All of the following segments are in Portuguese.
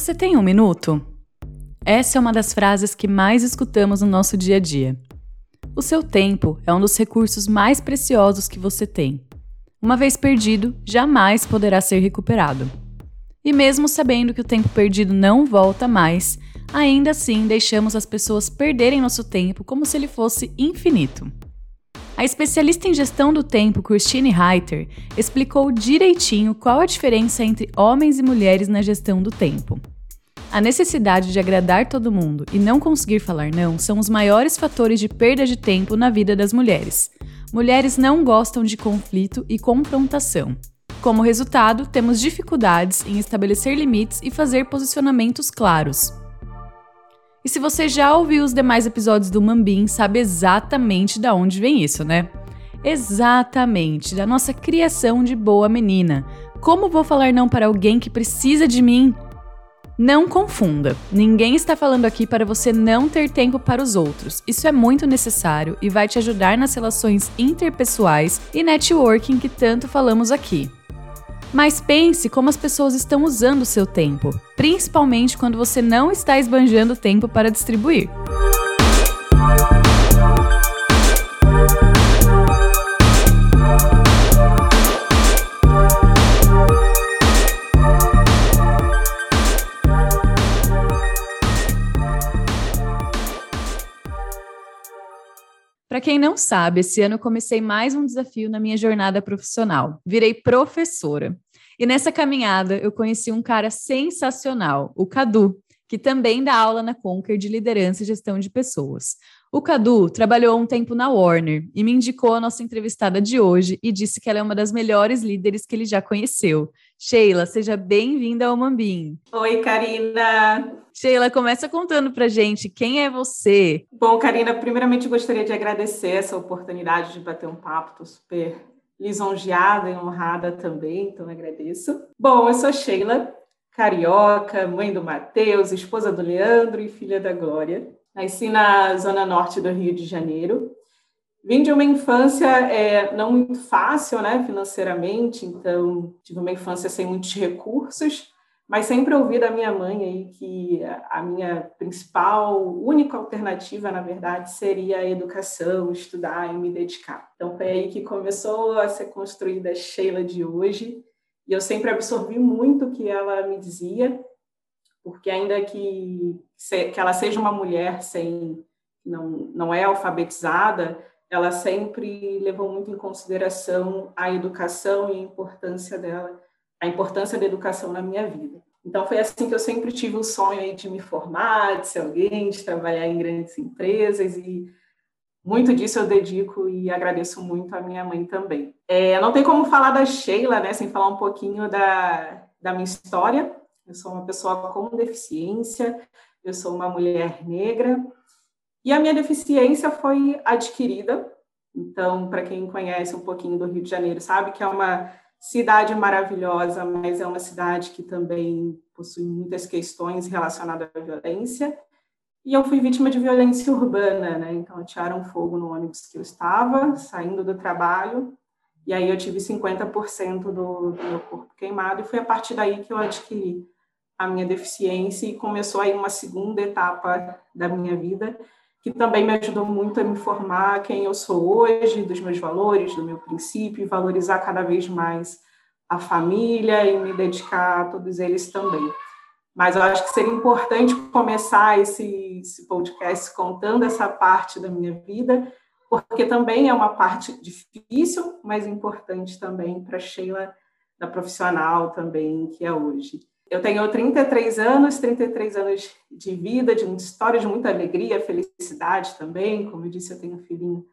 Você tem um minuto? Essa é uma das frases que mais escutamos no nosso dia a dia. O seu tempo é um dos recursos mais preciosos que você tem. Uma vez perdido, jamais poderá ser recuperado. E mesmo sabendo que o tempo perdido não volta mais, ainda assim deixamos as pessoas perderem nosso tempo como se ele fosse infinito. A especialista em gestão do tempo, Christine Reiter, explicou direitinho qual a diferença entre homens e mulheres na gestão do tempo. A necessidade de agradar todo mundo e não conseguir falar não são os maiores fatores de perda de tempo na vida das mulheres. Mulheres não gostam de conflito e confrontação. Como resultado, temos dificuldades em estabelecer limites e fazer posicionamentos claros. E se você já ouviu os demais episódios do Mambim, sabe exatamente da onde vem isso, né? Exatamente, da nossa criação de boa menina. Como vou falar não para alguém que precisa de mim? Não confunda. Ninguém está falando aqui para você não ter tempo para os outros. Isso é muito necessário e vai te ajudar nas relações interpessoais e networking que tanto falamos aqui. Mas pense como as pessoas estão usando o seu tempo, principalmente quando você não está esbanjando tempo para distribuir. Quem não sabe, esse ano comecei mais um desafio na minha jornada profissional. Virei professora. E nessa caminhada eu conheci um cara sensacional, o Cadu, que também dá aula na Conquer de liderança e gestão de pessoas. O Cadu trabalhou um tempo na Warner e me indicou a nossa entrevistada de hoje e disse que ela é uma das melhores líderes que ele já conheceu. Sheila, seja bem-vinda ao Mambim. Oi, Karina. Sheila, começa contando pra gente quem é você. Bom, Karina, primeiramente gostaria de agradecer essa oportunidade de bater um papo, tô super lisonjeada e honrada também, então agradeço. Bom, eu sou Sheila, carioca, mãe do Matheus, esposa do Leandro e filha da Glória. Nasci na zona norte do Rio de Janeiro. Vim de uma infância é, não muito fácil, né, financeiramente, então tive uma infância sem muitos recursos, mas sempre ouvi da minha mãe aí que a minha principal, única alternativa, na verdade, seria a educação, estudar e me dedicar. Então foi aí que começou a ser construída a Sheila de hoje, e eu sempre absorvi muito o que ela me dizia, porque ainda que, que ela seja uma mulher sem não, não é alfabetizada, ela sempre levou muito em consideração a educação e a importância dela, a importância da educação na minha vida. Então foi assim que eu sempre tive o sonho de me formar, de ser alguém, de trabalhar em grandes empresas e muito disso eu dedico e agradeço muito a minha mãe também. É, não tem como falar da Sheila, né, sem falar um pouquinho da, da minha história. Eu sou uma pessoa com deficiência, eu sou uma mulher negra, e a minha deficiência foi adquirida. Então, para quem conhece um pouquinho do Rio de Janeiro, sabe que é uma cidade maravilhosa, mas é uma cidade que também possui muitas questões relacionadas à violência. E eu fui vítima de violência urbana, né? Então, atiraram fogo no ônibus que eu estava, saindo do trabalho, e aí eu tive 50% do, do meu corpo queimado, e foi a partir daí que eu adquiri a minha deficiência e começou aí uma segunda etapa da minha vida que também me ajudou muito a me formar quem eu sou hoje, dos meus valores, do meu princípio, valorizar cada vez mais a família e me dedicar a todos eles também. Mas eu acho que seria importante começar esse, esse podcast contando essa parte da minha vida, porque também é uma parte difícil, mas importante também para Sheila, da profissional também que é hoje. Eu tenho 33 anos, 33 anos de vida, de muita história, de muita alegria, felicidade também. Como eu disse, eu tenho um filhinho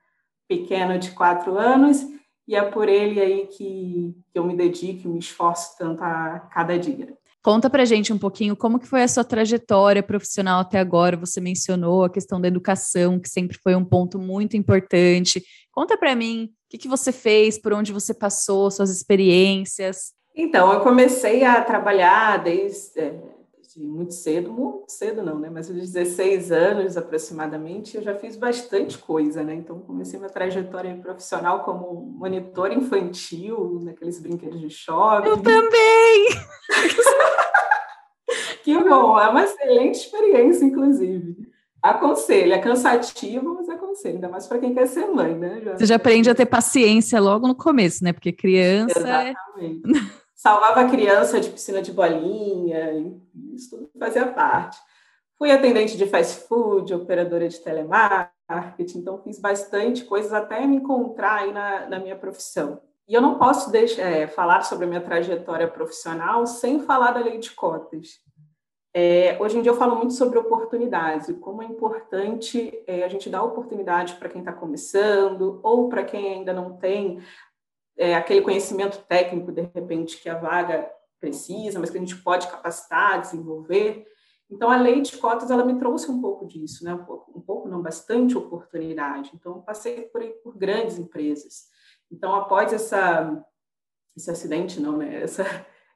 pequeno de quatro anos e é por ele aí que, eu me dedico e me esforço tanto a cada dia. Conta pra gente um pouquinho como que foi a sua trajetória profissional até agora. Você mencionou a questão da educação, que sempre foi um ponto muito importante. Conta para mim o que, que você fez, por onde você passou, suas experiências. Então, eu comecei a trabalhar desde é, de muito cedo, muito cedo não, né? Mas aos 16 anos aproximadamente, eu já fiz bastante coisa, né? Então, comecei minha trajetória profissional como monitor infantil, naqueles brinquedos de shopping. Eu também! Que bom, é uma excelente experiência, inclusive. Aconselho, é cansativo, mas aconselho, ainda mais para quem quer ser mãe, né? Já... Você já aprende a ter paciência logo no começo, né? Porque criança. É Exatamente. Salvava a criança de piscina de bolinha, isso tudo fazia parte. Fui atendente de fast food, operadora de telemarketing, então fiz bastante coisas até me encontrar aí na, na minha profissão. E eu não posso deixar, é, falar sobre a minha trajetória profissional sem falar da lei de cotas. É, hoje em dia eu falo muito sobre oportunidades e como é importante é, a gente dar oportunidade para quem está começando ou para quem ainda não tem é, aquele conhecimento técnico, de repente, que a vaga precisa, mas que a gente pode capacitar, desenvolver. Então, a lei de cotas, ela me trouxe um pouco disso, né? um, pouco, um pouco não, bastante oportunidade. Então, passei por, por grandes empresas. Então, após essa, esse acidente, não, né? Essa,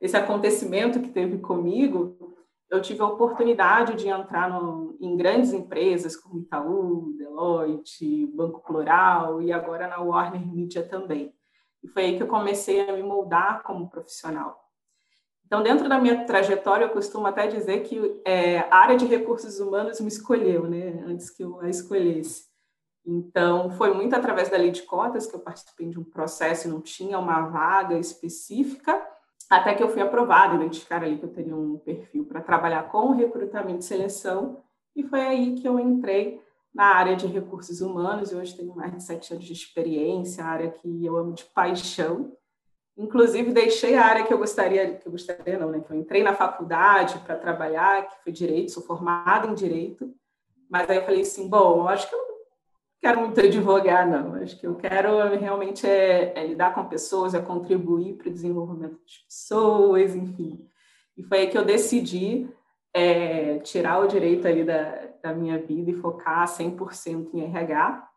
esse acontecimento que teve comigo, eu tive a oportunidade de entrar no, em grandes empresas como Itaú, Deloitte, Banco Plural e agora na Warner Media também. E foi aí que eu comecei a me moldar como profissional. Então, dentro da minha trajetória, eu costumo até dizer que é, a área de recursos humanos me escolheu, né, antes que eu a escolhesse. Então, foi muito através da lei de cotas que eu participei de um processo não tinha uma vaga específica, até que eu fui aprovada, identificar ali que eu teria um perfil para trabalhar com recrutamento e seleção, e foi aí que eu entrei na área de recursos humanos, e hoje tenho mais de sete anos de experiência, área que eu amo de paixão. Inclusive, deixei a área que eu gostaria, que eu gostaria não, né? Que eu entrei na faculdade para trabalhar, que foi direito, sou formada em direito, mas aí eu falei assim, bom, acho que eu não quero muito advogar, não. Acho que eu quero realmente é, é lidar com pessoas, é contribuir para o desenvolvimento das pessoas, enfim. E foi aí que eu decidi é, tirar o direito ali da, da minha vida e focar 100% em RH.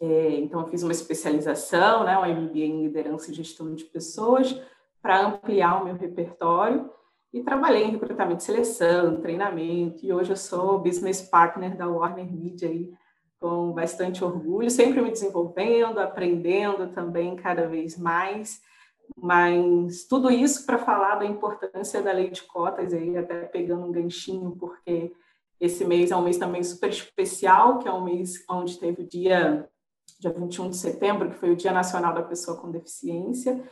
É, então, eu fiz uma especialização, né, um MBA em liderança e gestão de pessoas, para ampliar o meu repertório. E trabalhei em recrutamento e seleção, treinamento, e hoje eu sou business partner da Warner Media aí, com bastante orgulho, sempre me desenvolvendo, aprendendo também cada vez mais. Mas tudo isso para falar da importância da lei de cotas, aí até pegando um ganchinho, porque esse mês é um mês também super especial, que é um mês onde teve o dia, dia 21 de setembro, que foi o Dia Nacional da Pessoa com Deficiência,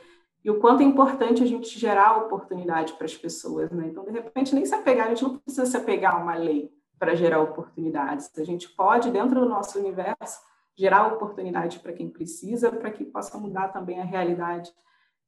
e o quanto é importante a gente gerar oportunidade para as pessoas, né? Então, de repente, nem se apegar, a gente não precisa se apegar a uma lei para gerar oportunidades. A gente pode, dentro do nosso universo, gerar oportunidade para quem precisa, para que possa mudar também a realidade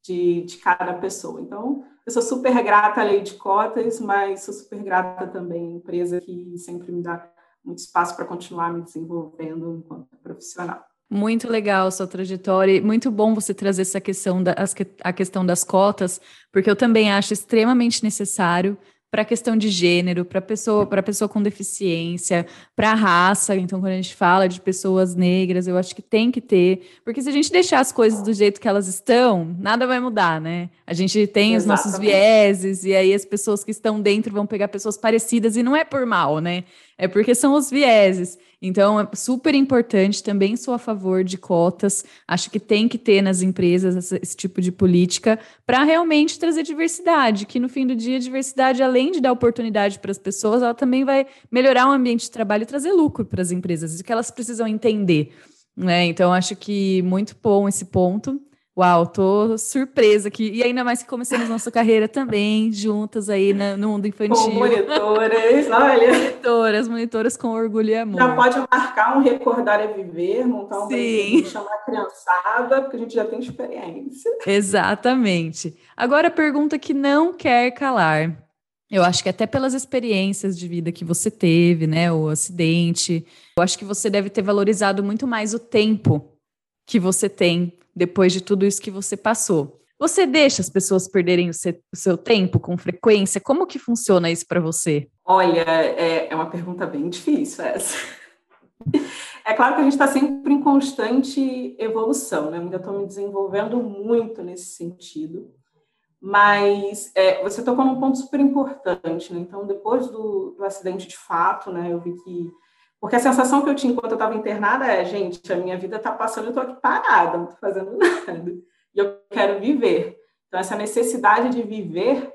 de, de cada pessoa. Então, eu sou super grata à lei de cotas, mas sou super grata também à empresa que sempre me dá muito espaço para continuar me desenvolvendo enquanto profissional. Muito legal sua trajetória, muito bom você trazer essa questão da, a questão das cotas, porque eu também acho extremamente necessário para a questão de gênero, para pessoa, para pessoa com deficiência, para raça. Então, quando a gente fala de pessoas negras, eu acho que tem que ter, porque se a gente deixar as coisas do jeito que elas estão, nada vai mudar, né? A gente tem Exatamente. os nossos vieses e aí as pessoas que estão dentro vão pegar pessoas parecidas e não é por mal, né? É porque são os vieses. Então, é super importante, também sou a favor de cotas, acho que tem que ter nas empresas esse, tipo de política para realmente trazer diversidade, que no fim do dia, diversidade, além de dar oportunidade para as pessoas, ela também vai melhorar o ambiente de trabalho e trazer lucro para as empresas, o que elas precisam entender. Né? Então, acho que muito bom esse ponto. Uau, tô surpresa aqui. E ainda mais que começamos nossa carreira também, juntas aí no mundo infantil. Com monitoras, olha. Monitoras, monitoras com orgulho e amor. Já pode marcar um Recordar é Viver, montar um Sim. chamar a criançada, porque a gente já tem experiência. Exatamente. Agora a pergunta que não quer calar. Eu acho que até pelas experiências de vida que você teve, né, o acidente, eu acho que você deve ter valorizado muito mais o tempo que você tem depois de tudo isso que você passou. Você deixa as pessoas perderem o seu, tempo com frequência? Como que funciona isso para você? Olha, é, é, uma pergunta bem difícil essa. É claro que a gente está sempre em constante evolução, né? Eu ainda estou me desenvolvendo muito nesse sentido. Mas é, você tocou num ponto super importante, né? Então, depois do, do acidente de fato, né, eu vi que porque a sensação que eu tinha enquanto eu estava internada é, gente, a minha vida está passando, eu estou aqui parada, não estou fazendo nada. E eu quero viver. Então, essa necessidade de viver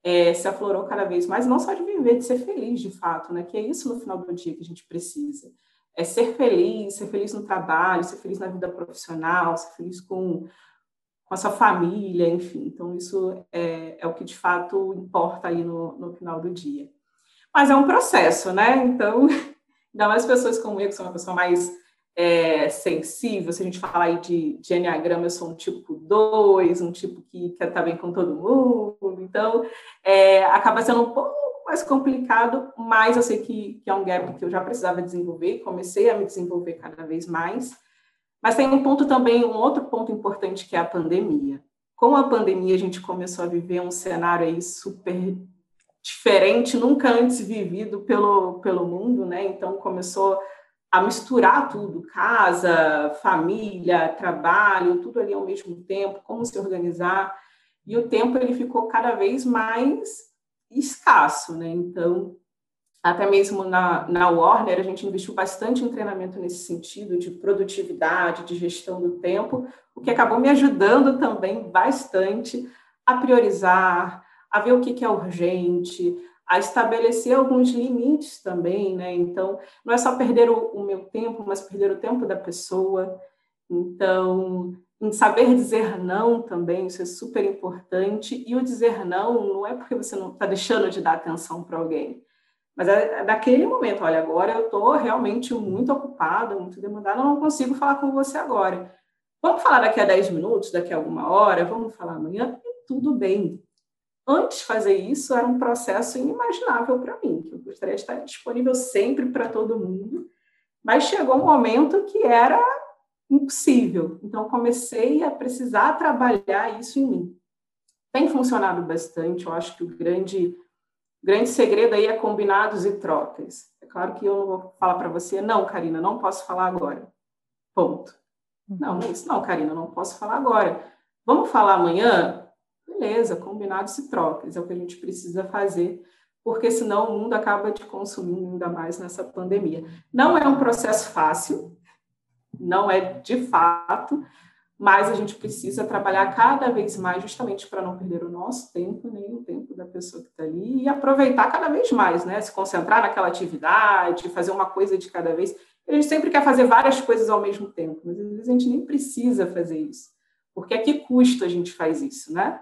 é, se aflorou cada vez mais, não só de viver, de ser feliz de fato, né? Que é isso no final do dia que a gente precisa. É ser feliz, ser feliz no trabalho, ser feliz na vida profissional, ser feliz com, com a sua família, enfim. Então, isso é, é o que de fato importa aí no, no final do dia. Mas é um processo, né? Então, ainda mais pessoas como eu, que sou uma pessoa mais é, sensível, se a gente falar aí de, de Enneagrama, eu sou um tipo 2, um tipo que quer estar bem com todo mundo, então é, acaba sendo um pouco mais complicado, mas eu sei que, que é um gap que eu já precisava desenvolver, comecei a me desenvolver cada vez mais, mas tem um ponto também, um outro ponto importante que é a pandemia. Com a pandemia, a gente começou a viver um cenário aí super diferente, nunca antes vivido pelo, pelo mundo, né? Então começou a misturar tudo, casa, família, trabalho, tudo ali ao mesmo tempo, como se organizar. E o tempo ele ficou cada vez mais escasso, né? Então, até mesmo na, na Warner, a gente investiu bastante em treinamento nesse sentido, de produtividade, de gestão do tempo, o que acabou me ajudando também bastante a priorizar, a ver o que, é urgente, a estabelecer alguns limites também, né? Então, não é só perder o, meu tempo, mas perder o tempo da pessoa. Então, em saber dizer não também, isso é super importante. E o dizer não não é porque você não está deixando de dar atenção para alguém, mas é, é daquele momento, olha, agora eu estou realmente muito ocupada, muito demandada, eu não consigo falar com você agora. Vamos falar daqui a 10 minutos, daqui a alguma hora, vamos falar amanhã, tudo bem antes de fazer isso, era um processo inimaginável para mim, que eu gostaria de estar disponível sempre para todo mundo, mas chegou um momento que era impossível. Então, comecei a precisar trabalhar isso em mim. Tem funcionado bastante, eu acho que o grande, grande segredo aí é combinados e trocas. É claro que eu não vou falar para você, não, Karina, não posso falar agora. Ponto. Não, não é isso. Não, Karina, não posso falar agora. Vamos falar amanhã? Beleza, combinados e trocas, é o que a gente precisa fazer, porque senão o mundo acaba te consumindo ainda mais nessa pandemia. Não é um processo fácil, não é de fato, mas a gente precisa trabalhar cada vez mais justamente para não perder o nosso tempo, nem o tempo da pessoa que está ali, e aproveitar cada vez mais, né? Se concentrar naquela atividade, fazer uma coisa de cada vez. A gente sempre quer fazer várias coisas ao mesmo tempo, mas às vezes a gente nem precisa fazer isso. Porque a que custo a gente faz isso, né?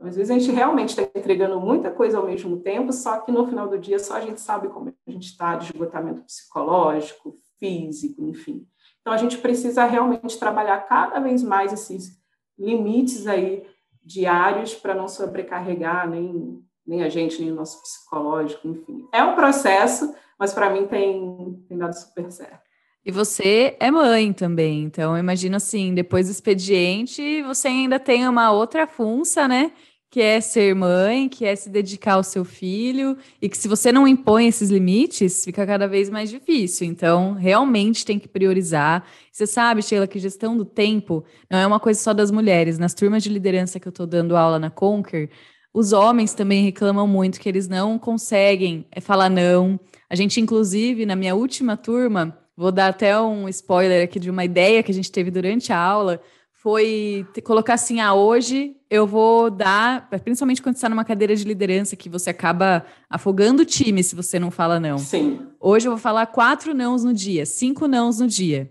Às vezes a gente realmente está entregando muita coisa ao mesmo tempo, só que no final do dia só a gente sabe como a gente está de esgotamento psicológico, físico, enfim. Então a gente precisa realmente trabalhar cada vez mais esses limites aí diários para não sobrecarregar nem, nem a gente, nem o nosso psicológico, enfim. É um processo, mas para mim tem, tem dado super certo. E você é mãe também, então imagino assim, depois do expediente, você ainda tem uma outra funça, né? Que é ser mãe, que é se dedicar ao seu filho, e que se você não impõe esses limites, fica cada vez mais difícil. Então, realmente tem que priorizar. Você sabe, Sheila, que gestão do tempo não é uma coisa só das mulheres. Nas turmas de liderança que eu estou dando aula na Conquer, os homens também reclamam muito que eles não conseguem é, falar não. A gente, inclusive, na minha última turma, vou dar até um spoiler aqui de uma ideia que a gente teve durante a aula foi colocar assim, ah, hoje eu vou dar, principalmente quando você está numa cadeira de liderança, que você acaba afogando o time se você não fala não. Sim. Hoje eu vou falar quatro nãos no dia, cinco nãos no dia.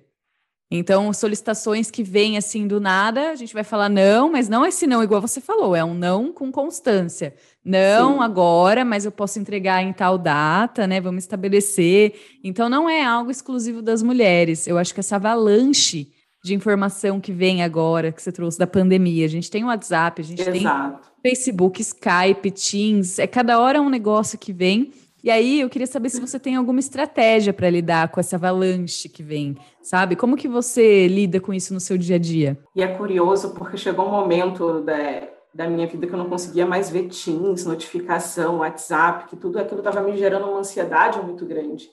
Então, solicitações que vêm assim do nada, a gente vai falar não, mas não esse não igual você falou, é um não com constância. Não Sim. agora, mas eu posso entregar em tal data, né? Vamos estabelecer. Então, não é algo exclusivo das mulheres. Eu acho que essa avalanche de informação que vem agora, que você trouxe da pandemia. A gente tem o WhatsApp, a gente Exato. tem Facebook, Skype, Teams, é cada hora um negócio que vem. E aí eu queria saber se você tem alguma estratégia para lidar com essa avalanche que vem, sabe? Como que você lida com isso no seu dia a dia? E é curioso porque chegou um momento da, da minha vida que eu não conseguia mais ver Teams, notificação, WhatsApp, que tudo aquilo estava me gerando uma ansiedade muito grande.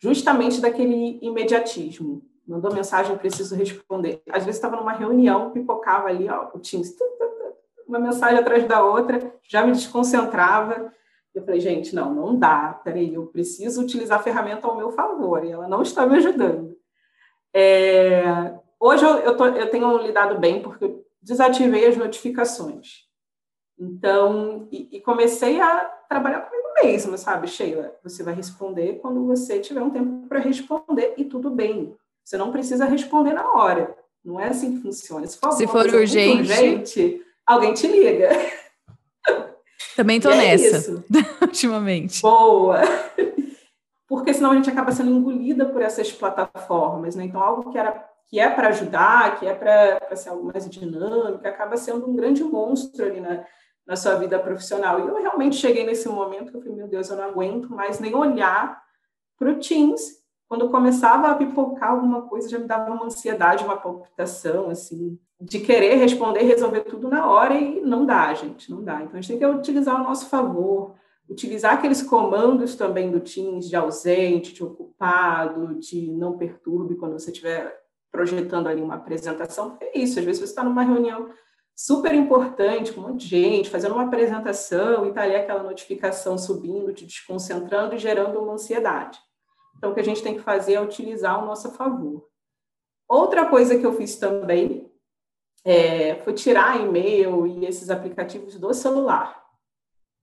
Justamente daquele imediatismo mandou mensagem, preciso responder. Às vezes estava numa reunião, pipocava ali, ó, o Teams, uma mensagem atrás da outra, já me desconcentrava. Eu falei, gente, não, não dá, peraí, eu preciso utilizar a ferramenta ao meu favor, e ela não está me ajudando. É... Hoje eu, eu, tô, eu tenho lidado bem, porque eu desativei as notificações. Então, e, e comecei a trabalhar comigo mesma, sabe, Sheila? Você vai responder quando você tiver um tempo para responder e tudo bem. Você não precisa responder na hora. Não é assim que funciona. Se for, Se for urgente, urgente, alguém te liga. Também tô e é nessa, é ultimamente. Boa! Porque senão a gente acaba sendo engolida por essas plataformas, né? Então, algo que era que é para ajudar, que é para ser algo mais dinâmico, acaba sendo um grande monstro ali na, na sua vida profissional. E eu realmente cheguei nesse momento que eu falei, meu Deus, eu não aguento mais nem olhar para o Teams. Quando começava a pipocar alguma coisa, já me dava uma ansiedade, uma palpitação, assim, de querer responder, resolver tudo na hora e não dá, gente, não dá. Então a gente tem que utilizar ao nosso favor, utilizar aqueles comandos também do Teams de ausente, de ocupado, de não perturbe quando você estiver projetando ali uma apresentação. É isso, às vezes você está numa reunião super importante, com um monte de gente, fazendo uma apresentação e está ali aquela notificação subindo, te desconcentrando e gerando uma ansiedade. Então, o que a gente tem que fazer é utilizar ao nosso favor. Outra coisa que eu fiz também é, foi tirar e-mail e esses aplicativos do celular.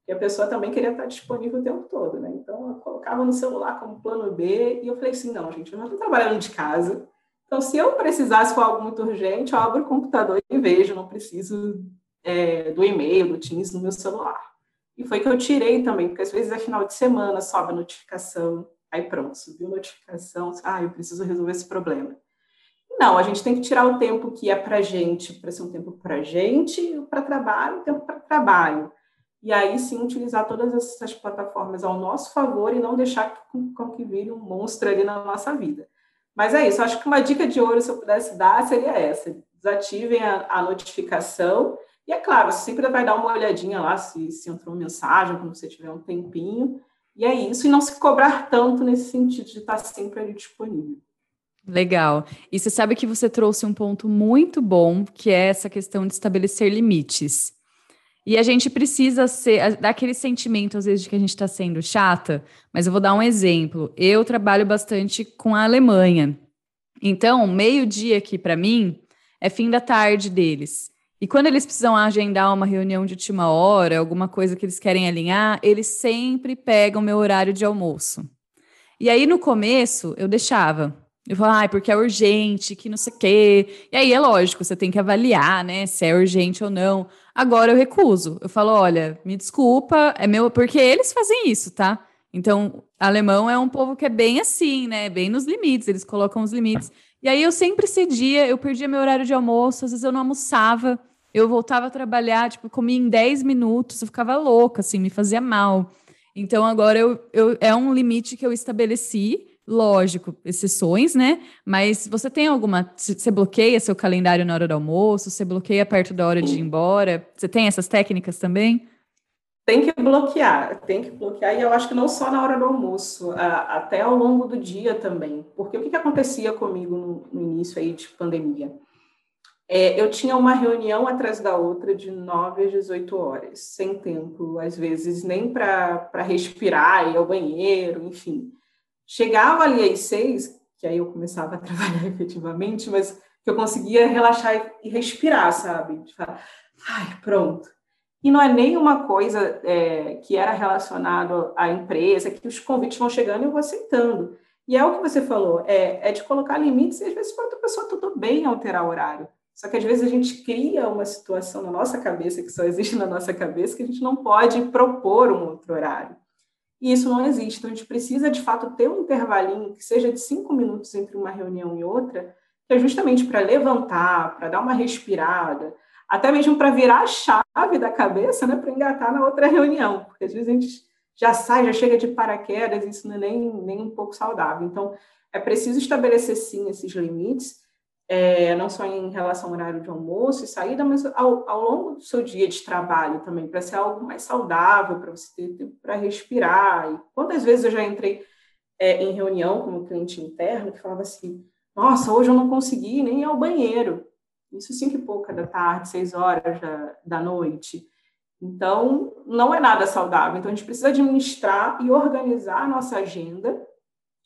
E a pessoa também queria estar disponível o tempo todo, né? Então, eu colocava no celular como plano B e eu falei assim, não, gente, eu não estou trabalhando de casa, então, se eu precisasse for algo muito urgente, eu abro o computador e vejo, não preciso é, do e-mail, do Teams no meu celular. E foi que eu tirei também, porque às vezes é final de semana, sobe a notificação, aí pronto, subiu a notificação, ah, eu preciso resolver esse problema. Não, a gente tem que tirar o tempo que é para gente, para ser um tempo para gente, para trabalho, tempo para trabalho. E aí sim utilizar todas essas plataformas ao nosso favor e não deixar com, com que vire um monstro ali na nossa vida. Mas é isso, acho que uma dica de ouro, se eu pudesse dar, seria essa: desativem a, a notificação. E é claro, sempre vai dar uma olhadinha lá se, se entrou mensagem, quando você tiver um tempinho. E é isso, e não se cobrar tanto nesse sentido de estar sempre ali disponível. Legal. E você sabe que você trouxe um ponto muito bom, que é essa questão de estabelecer limites. E a gente precisa ser, dar aquele sentimento, às vezes, de que a gente está sendo chata, mas eu vou dar um exemplo. Eu trabalho bastante com a Alemanha. Então, meio-dia aqui para mim é fim da tarde deles. E quando eles precisam agendar uma reunião de última hora, alguma coisa que eles querem alinhar, eles sempre pegam meu horário de almoço. E aí, no começo, eu deixava. Eu falava, ah, porque é urgente, que não sei o quê. E aí, é lógico, você tem que avaliar, né, se é urgente ou não. Agora eu recuso. Eu falo, olha, me desculpa, é meu, porque eles fazem isso, tá? Então, alemão é um povo que é bem assim, né? Bem nos limites, eles colocam os limites. E aí eu sempre cedia, eu perdia meu horário de almoço, às vezes eu não almoçava, eu voltava a trabalhar, tipo, comia em 10 minutos, eu ficava louca, assim, me fazia mal. Então agora eu, eu é um limite que eu estabeleci Lógico, exceções, né? Mas você tem alguma. Você bloqueia seu calendário na hora do almoço? Você bloqueia perto da hora de ir embora? Você tem essas técnicas também? Tem que bloquear, tem que bloquear, e eu acho que não só na hora do almoço, até ao longo do dia também. Porque o que, que acontecia comigo no, no início aí de pandemia? É, eu tinha uma reunião atrás da outra de 9 às 18 horas, sem tempo, às vezes nem para respirar, ir ao banheiro, enfim. Chegava ali às seis, que aí eu começava a trabalhar efetivamente, mas que eu conseguia relaxar e respirar, sabe? De falar, ai, pronto. E não é nenhuma coisa é, que era relacionado à empresa, que os convites vão chegando e eu vou aceitando. E é o que você falou, é, é de colocar limites e às vezes para outra pessoa tudo bem alterar o horário. Só que às vezes a gente cria uma situação na nossa cabeça, que só existe na nossa cabeça, que a gente não pode propor um outro horário. E isso não existe. Então, a gente precisa, de fato, ter um intervalinho que seja de cinco minutos entre uma reunião e outra, que é justamente para levantar, para dar uma respirada, até mesmo para virar a chave da cabeça, né, para engatar na outra reunião, porque às vezes a gente já sai, já chega de paraquedas, isso não é nem, nem um pouco saudável. Então, é preciso estabelecer, sim, esses limites, é, não só em relação ao horário de almoço e saída, mas ao, ao longo do seu dia de trabalho também, para ser algo mais saudável, para você ter tempo para respirar. E quantas vezes eu já entrei é, em reunião com um cliente interno que falava assim: Nossa, hoje eu não consegui nem ir ao banheiro. Isso cinco e pouca da tarde, seis horas da, da noite. Então, não é nada saudável. Então, a gente precisa administrar e organizar a nossa agenda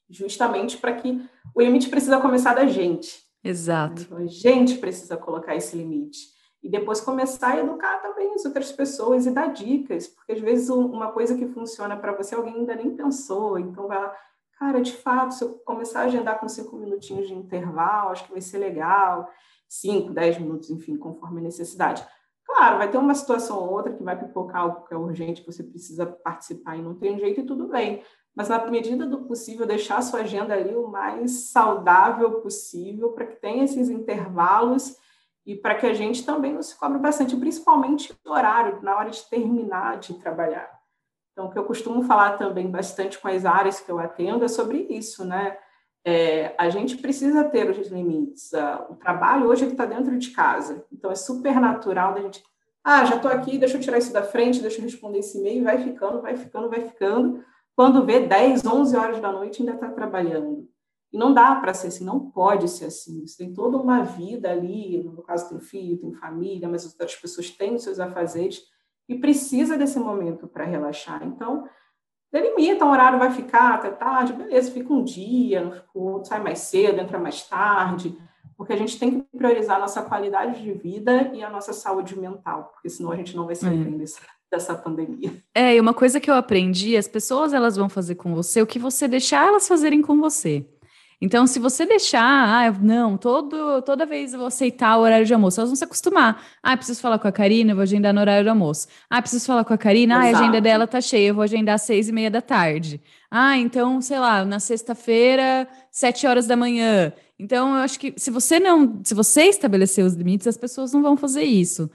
justamente para que o limite precisa começar da gente. Exato. Então, a gente precisa colocar esse limite. e depois começar a educar também as outras pessoas e dar dicas, porque às vezes uma coisa que funciona para você alguém ainda nem pensou, então vai lá, cara, de fato, se eu começar a agendar com cinco minutinhos de intervalo, acho que vai ser legal, cinco, dez minutos, enfim, conforme a necessidade. Claro, vai ter uma situação ou outra que vai pipocar algo que é urgente, que você precisa participar e não tem jeito, e tudo bem. Mas, na medida do possível, deixar a sua agenda ali o mais saudável possível, para que tenha esses intervalos e para que a gente também não se cobre bastante, principalmente no horário, na hora de terminar de trabalhar. Então, o que eu costumo falar também bastante com as áreas que eu atendo é sobre isso, né? É, a gente precisa ter os limites. Uh, o trabalho hoje está dentro de casa, então é super natural da gente. Ah, já estou aqui, deixa eu tirar isso da frente, deixa eu responder esse e-mail, vai ficando, vai ficando, vai ficando. Quando vê 10, 11 horas da noite, ainda está trabalhando. E não dá para ser assim, não pode ser assim. Você tem toda uma vida ali, no caso tem filho, tem família, mas outras pessoas têm os seus afazeres e precisa desse momento para relaxar. Então, delimita, um horário vai ficar até tarde, beleza, fica um dia, não fica, sai mais cedo, entra mais tarde, porque a gente tem que priorizar a nossa qualidade de vida e a nossa saúde mental, porque senão a gente não vai bem dessa, dessa pandemia. É, e uma coisa que eu aprendi, as pessoas elas vão fazer com você o que você deixar elas fazerem com você. Então, se você deixar, ah, não, todo, toda vez eu vou aceitar o horário de almoço, elas vão se acostumar. Ah, preciso falar com a Karina, eu vou agendar no horário do almoço. Ah, preciso falar com a Karina, ah, a agenda dela tá cheia, eu vou agendar às seis e meia da tarde. Ah, então, sei lá, na sexta-feira, sete horas da manhã. Então, eu acho que se você não, se você estabelecer os limites, as pessoas não vão fazer isso.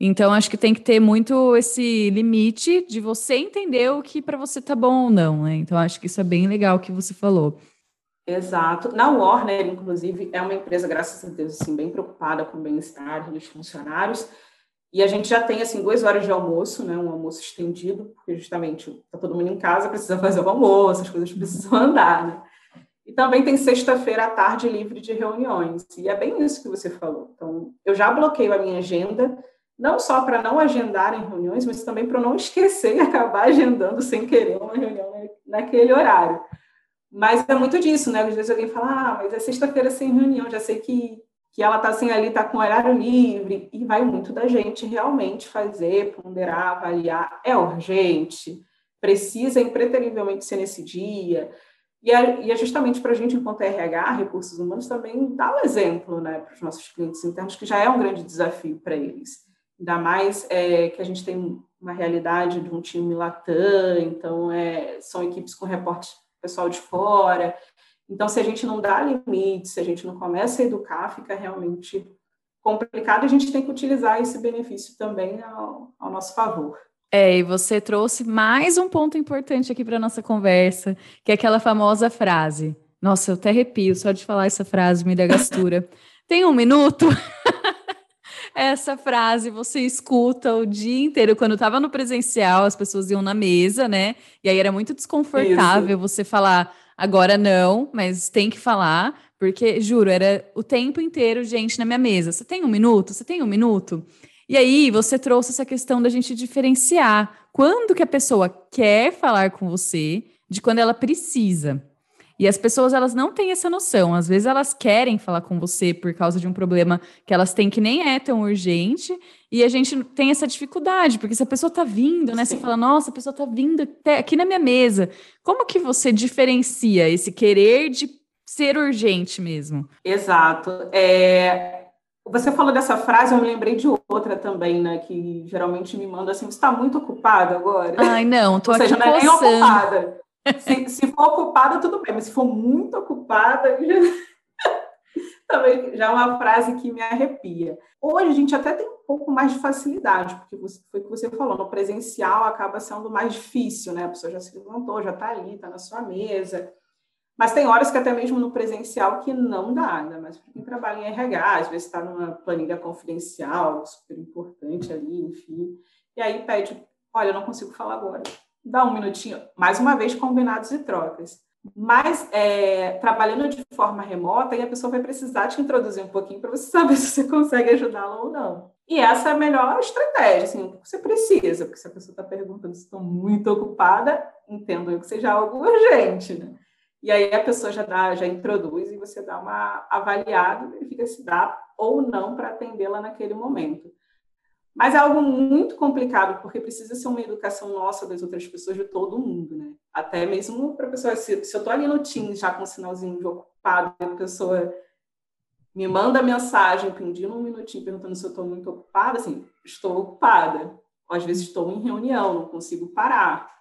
Então, acho que tem que ter muito esse limite de você entender o que para você tá bom ou não, né? Então, acho que isso é bem legal que você falou. Exato. Na Warner, inclusive, é uma empresa, graças a Deus, assim, bem preocupada com o bem-estar dos funcionários. E a gente já tem, assim, duas horas de almoço, né? Um almoço estendido, porque justamente está todo mundo em casa, precisa fazer o almoço, as coisas precisam andar, né? E também tem sexta-feira à tarde livre de reuniões. E é bem isso que você falou. Então, eu já bloqueio a minha agenda, não só para não agendar em reuniões, mas também para não esquecer e acabar agendando sem querer uma reunião naquele horário. Mas é muito disso, né? Às vezes alguém fala, ah, mas é sexta-feira sem reunião, já sei que, que ela está assim ali, está com horário livre, e vai muito da gente realmente fazer, ponderar, avaliar, é urgente, precisa impreterivelmente ser nesse dia. E é, e é justamente para a gente, enquanto RH, recursos humanos, também dar o um exemplo né, para os nossos clientes internos, que já é um grande desafio para eles. Ainda mais é, que a gente tem uma realidade de um time Latam, então é, são equipes com reportes pessoal de fora. Então, se a gente não dá limite, se a gente não começa a educar, fica realmente complicado. A gente tem que utilizar esse benefício também ao, ao nosso favor. É, e você trouxe mais um ponto importante aqui para nossa conversa, que é aquela famosa frase. Nossa, eu até arrepio só de falar essa frase, me dá gastura. Tem um minuto? essa frase você escuta o dia inteiro. Quando estava no presencial, as pessoas iam na mesa, né? E aí era muito desconfortável Isso. você falar, agora não, mas tem que falar, porque, juro, era o tempo inteiro gente na minha mesa. Você tem um minuto? Você tem um minuto? E aí você trouxe essa questão da gente diferenciar quando que a pessoa quer falar com você de quando ela precisa. E as pessoas, elas não têm essa noção. Às vezes elas querem falar com você por causa de um problema que elas têm que nem é tão urgente, e a gente tem essa dificuldade, porque se a pessoa tá vindo, né, Sim. você fala, nossa, a pessoa tá vindo aqui na minha mesa. Como que você diferencia esse querer de ser urgente mesmo? Exato. É, você falou dessa frase, eu me lembrei de outra também, né? Que geralmente me manda assim: você está muito ocupada agora? Ai, não, tô Ou aqui seja, não é nem ocupada. Se, se for ocupada, tudo bem, mas se for muito ocupada, também já é uma frase que me arrepia. Hoje a gente até tem um pouco mais de facilidade, porque você, foi o que você falou, no presencial acaba sendo mais difícil, né? A pessoa já se levantou, já está ali, está na sua mesa. Mas tem horas que até mesmo no presencial que não dá, né? Mas para quem trabalha em RH, às vezes está numa planilha confidencial, super importante ali, enfim. E aí pede, olha, eu não consigo falar agora dá um minutinho, mais uma vez, combinados e trocas. Mas é, trabalhando de forma remota, e a pessoa vai precisar te introduzir um pouquinho para você saber se você consegue ajudá-la ou não. E essa é a melhor estratégia, assim, o que você precisa, porque se a pessoa está perguntando se estou muito ocupada, entendo eu que seja algo urgente, né? E aí a pessoa já dá, já introduz e você dá uma avaliada, verifica se dá ou não para atendê-la naquele momento. Mas é algo muito complicado, porque precisa ser uma educação nossa, das outras pessoas, de todo mundo, né? Até mesmo para a pessoa, se, se eu estou ali no Teams já com um sinalzinho de ocupado, a pessoa me manda mensagem pedindo um minutinho, perguntando se eu estou muito ocupada, assim, estou ocupada. Às vezes estou em reunião, não consigo parar.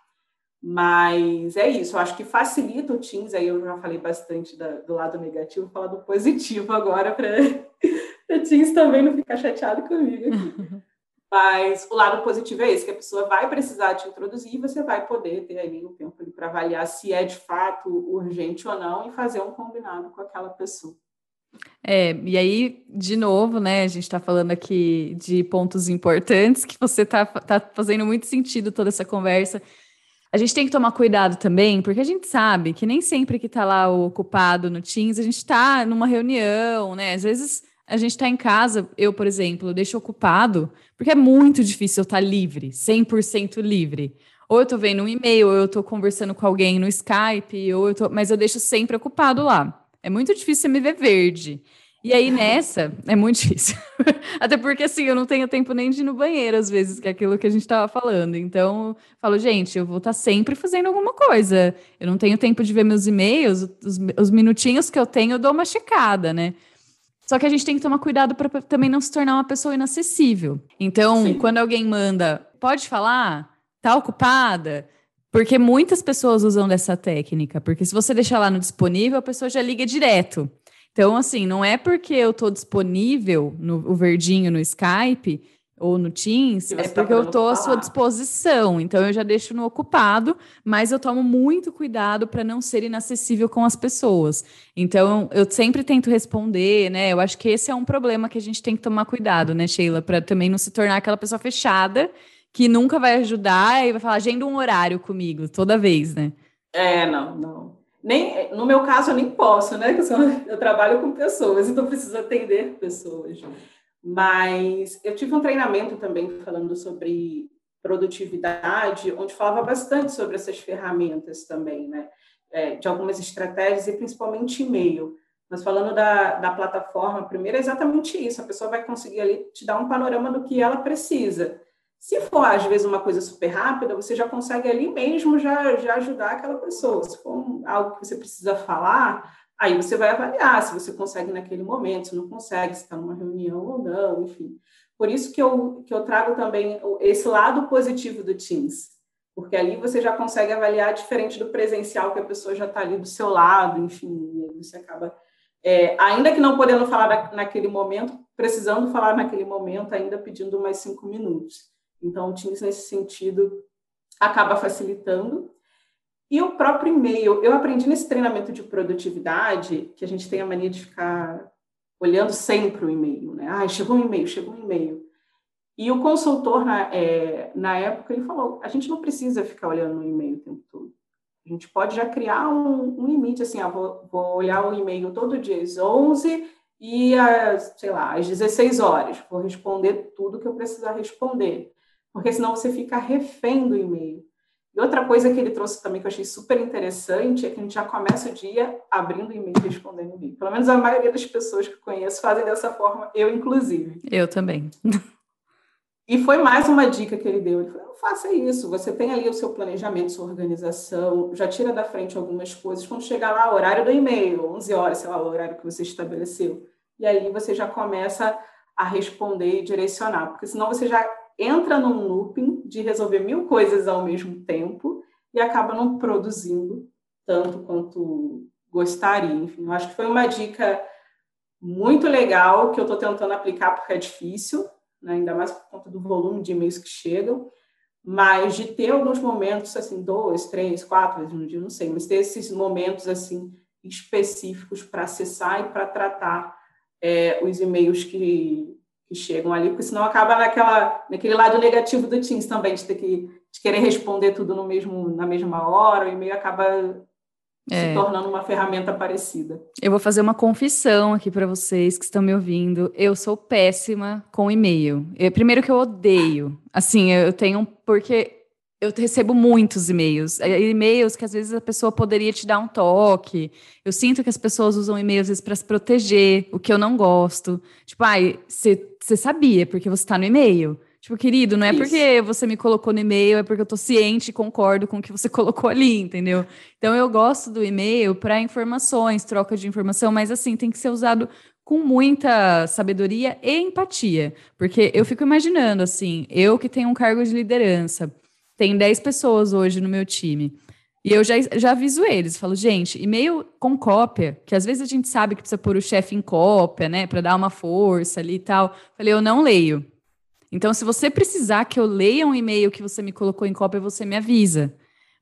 Mas é isso, eu acho que facilita o Teams, aí eu já falei bastante da, do lado negativo, vou falar do positivo agora para o Teams também não ficar chateado comigo aqui. Mas o lado positivo é esse, que a pessoa vai precisar te introduzir e você vai poder ter ali o tempo para avaliar se é de fato urgente ou não e fazer um combinado com aquela pessoa. É, e aí, de novo, né, a gente está falando aqui de pontos importantes que você está tá fazendo muito sentido toda essa conversa. A gente tem que tomar cuidado também, porque a gente sabe que nem sempre que está lá o ocupado no Teams, a gente está numa reunião, né? Às vezes a gente está em casa, eu, por exemplo, deixo ocupado, porque é muito difícil eu estar tá livre, 100% livre. Ou eu estou vendo um e-mail, ou eu estou conversando com alguém no Skype, ou eu tô, mas eu deixo sempre ocupado lá. É muito difícil você me ver verde. E aí nessa, é muito difícil. Até porque assim, eu não tenho tempo nem de ir no banheiro às vezes, que é aquilo que a gente estava falando. Então, falo, gente, eu vou estar tá sempre fazendo alguma coisa. Eu não tenho tempo de ver meus e-mails, os, os minutinhos que eu tenho, eu dou uma checada, né? Só que a gente tem que tomar cuidado para também não se tornar uma pessoa inacessível. Então, Sim. quando alguém manda, pode falar? Tá ocupada? Porque muitas pessoas usam dessa técnica. Porque se você deixar lá no disponível, a pessoa já liga direto. Então, assim, não é porque eu estou disponível no o verdinho no Skype ou no Teams, é tá porque eu estou à sua disposição. Então eu já deixo no ocupado, mas eu tomo muito cuidado para não ser inacessível com as pessoas. Então eu sempre tento responder, né? Eu acho que esse é um problema que a gente tem que tomar cuidado, né, Sheila, para também não se tornar aquela pessoa fechada que nunca vai ajudar e vai falar agenda um horário comigo toda vez, né? É, não, não. Nem, no meu caso, eu nem posso, né? Eu, eu trabalho com pessoas, então preciso atender pessoas. Mas eu tive um treinamento também falando sobre produtividade, onde falava bastante sobre essas ferramentas também, né? É, de algumas estratégias e principalmente e-mail. Mas falando da, da plataforma, primeiro é exatamente isso: a pessoa vai conseguir ali te dar um panorama do que ela precisa. Se for, às vezes, uma coisa super rápida, você já consegue ali mesmo já, já ajudar aquela pessoa. Se for algo que você precisa falar, Aí você vai avaliar se você consegue naquele momento, se não consegue, se está numa reunião ou não, enfim. Por isso que eu, que eu trago também esse lado positivo do Teams, porque ali você já consegue avaliar diferente do presencial, que a pessoa já está ali do seu lado, enfim, você acaba, é, ainda que não podendo falar naquele momento, precisando falar naquele momento, ainda pedindo mais cinco minutos. Então, o Teams, nesse sentido, acaba facilitando. E o próprio e-mail, eu aprendi nesse treinamento de produtividade, que a gente tem a mania de ficar olhando sempre o e-mail, né? Ah, chegou um e-mail, chegou um e-mail. E o consultor, na, é, na época, ele falou, a gente não precisa ficar olhando o e-mail o tempo todo. A gente pode já criar um, um limite, assim, ah, vou, vou olhar o e-mail todo dia às 11 e às, sei lá, às 16 horas. Vou responder tudo que eu precisar responder. Porque senão você fica refém do e-mail. E outra coisa que ele trouxe também que eu achei super interessante é que a gente já começa o dia abrindo e-mail e respondendo e-mail. Pelo menos a maioria das pessoas que conheço fazem dessa forma, eu inclusive. Eu também. E foi mais uma dica que ele deu. Ele falou: faça isso. Você tem ali o seu planejamento, sua organização, já tira da frente algumas coisas. Quando chegar lá, horário do e-mail, 11 horas, sei lá, o horário que você estabeleceu. E ali você já começa a responder e direcionar, porque senão você já entra num looping de resolver mil coisas ao mesmo tempo e acaba não produzindo tanto quanto gostaria. Enfim, eu acho que foi uma dica muito legal que eu estou tentando aplicar porque é difícil, né? ainda mais por conta do volume de e-mails que chegam, mas de ter alguns momentos, assim, dois, três, quatro vezes no dia, não sei, mas ter esses momentos, assim, específicos para acessar e para tratar é, os e-mails que, que chegam ali, porque senão acaba naquela, naquele lado negativo do Teams também, de ter que de querer responder tudo no mesmo, na mesma hora, o e-mail acaba é. se tornando uma ferramenta parecida. Eu vou fazer uma confissão aqui para vocês que estão me ouvindo. Eu sou péssima com e-mail. Eu, primeiro que eu odeio. Assim, eu tenho porque eu recebo muitos e-mails. É, e-mails que às vezes a pessoa poderia te dar um toque. Eu sinto que as pessoas usam e-mails às vezes para se proteger, o que eu não gosto. Tipo, ai, você sabia porque você está no e-mail. Tipo, querido, não é Isso. porque você me colocou no e-mail, é porque eu tô ciente e concordo com o que você colocou ali, entendeu? Então eu gosto do e-mail para informações, troca de informação, mas assim, tem que ser usado com muita sabedoria e empatia. Porque eu fico imaginando, assim, eu que tenho um cargo de liderança, tem 10 pessoas hoje no meu time. E eu já, já aviso eles, falo, gente, e-mail com cópia, que às vezes a gente sabe que precisa pôr o chefe em cópia, né, para dar uma força ali e tal. Falei, eu não leio. Então, se você precisar que eu leia um e-mail que você me colocou em cópia, você me avisa.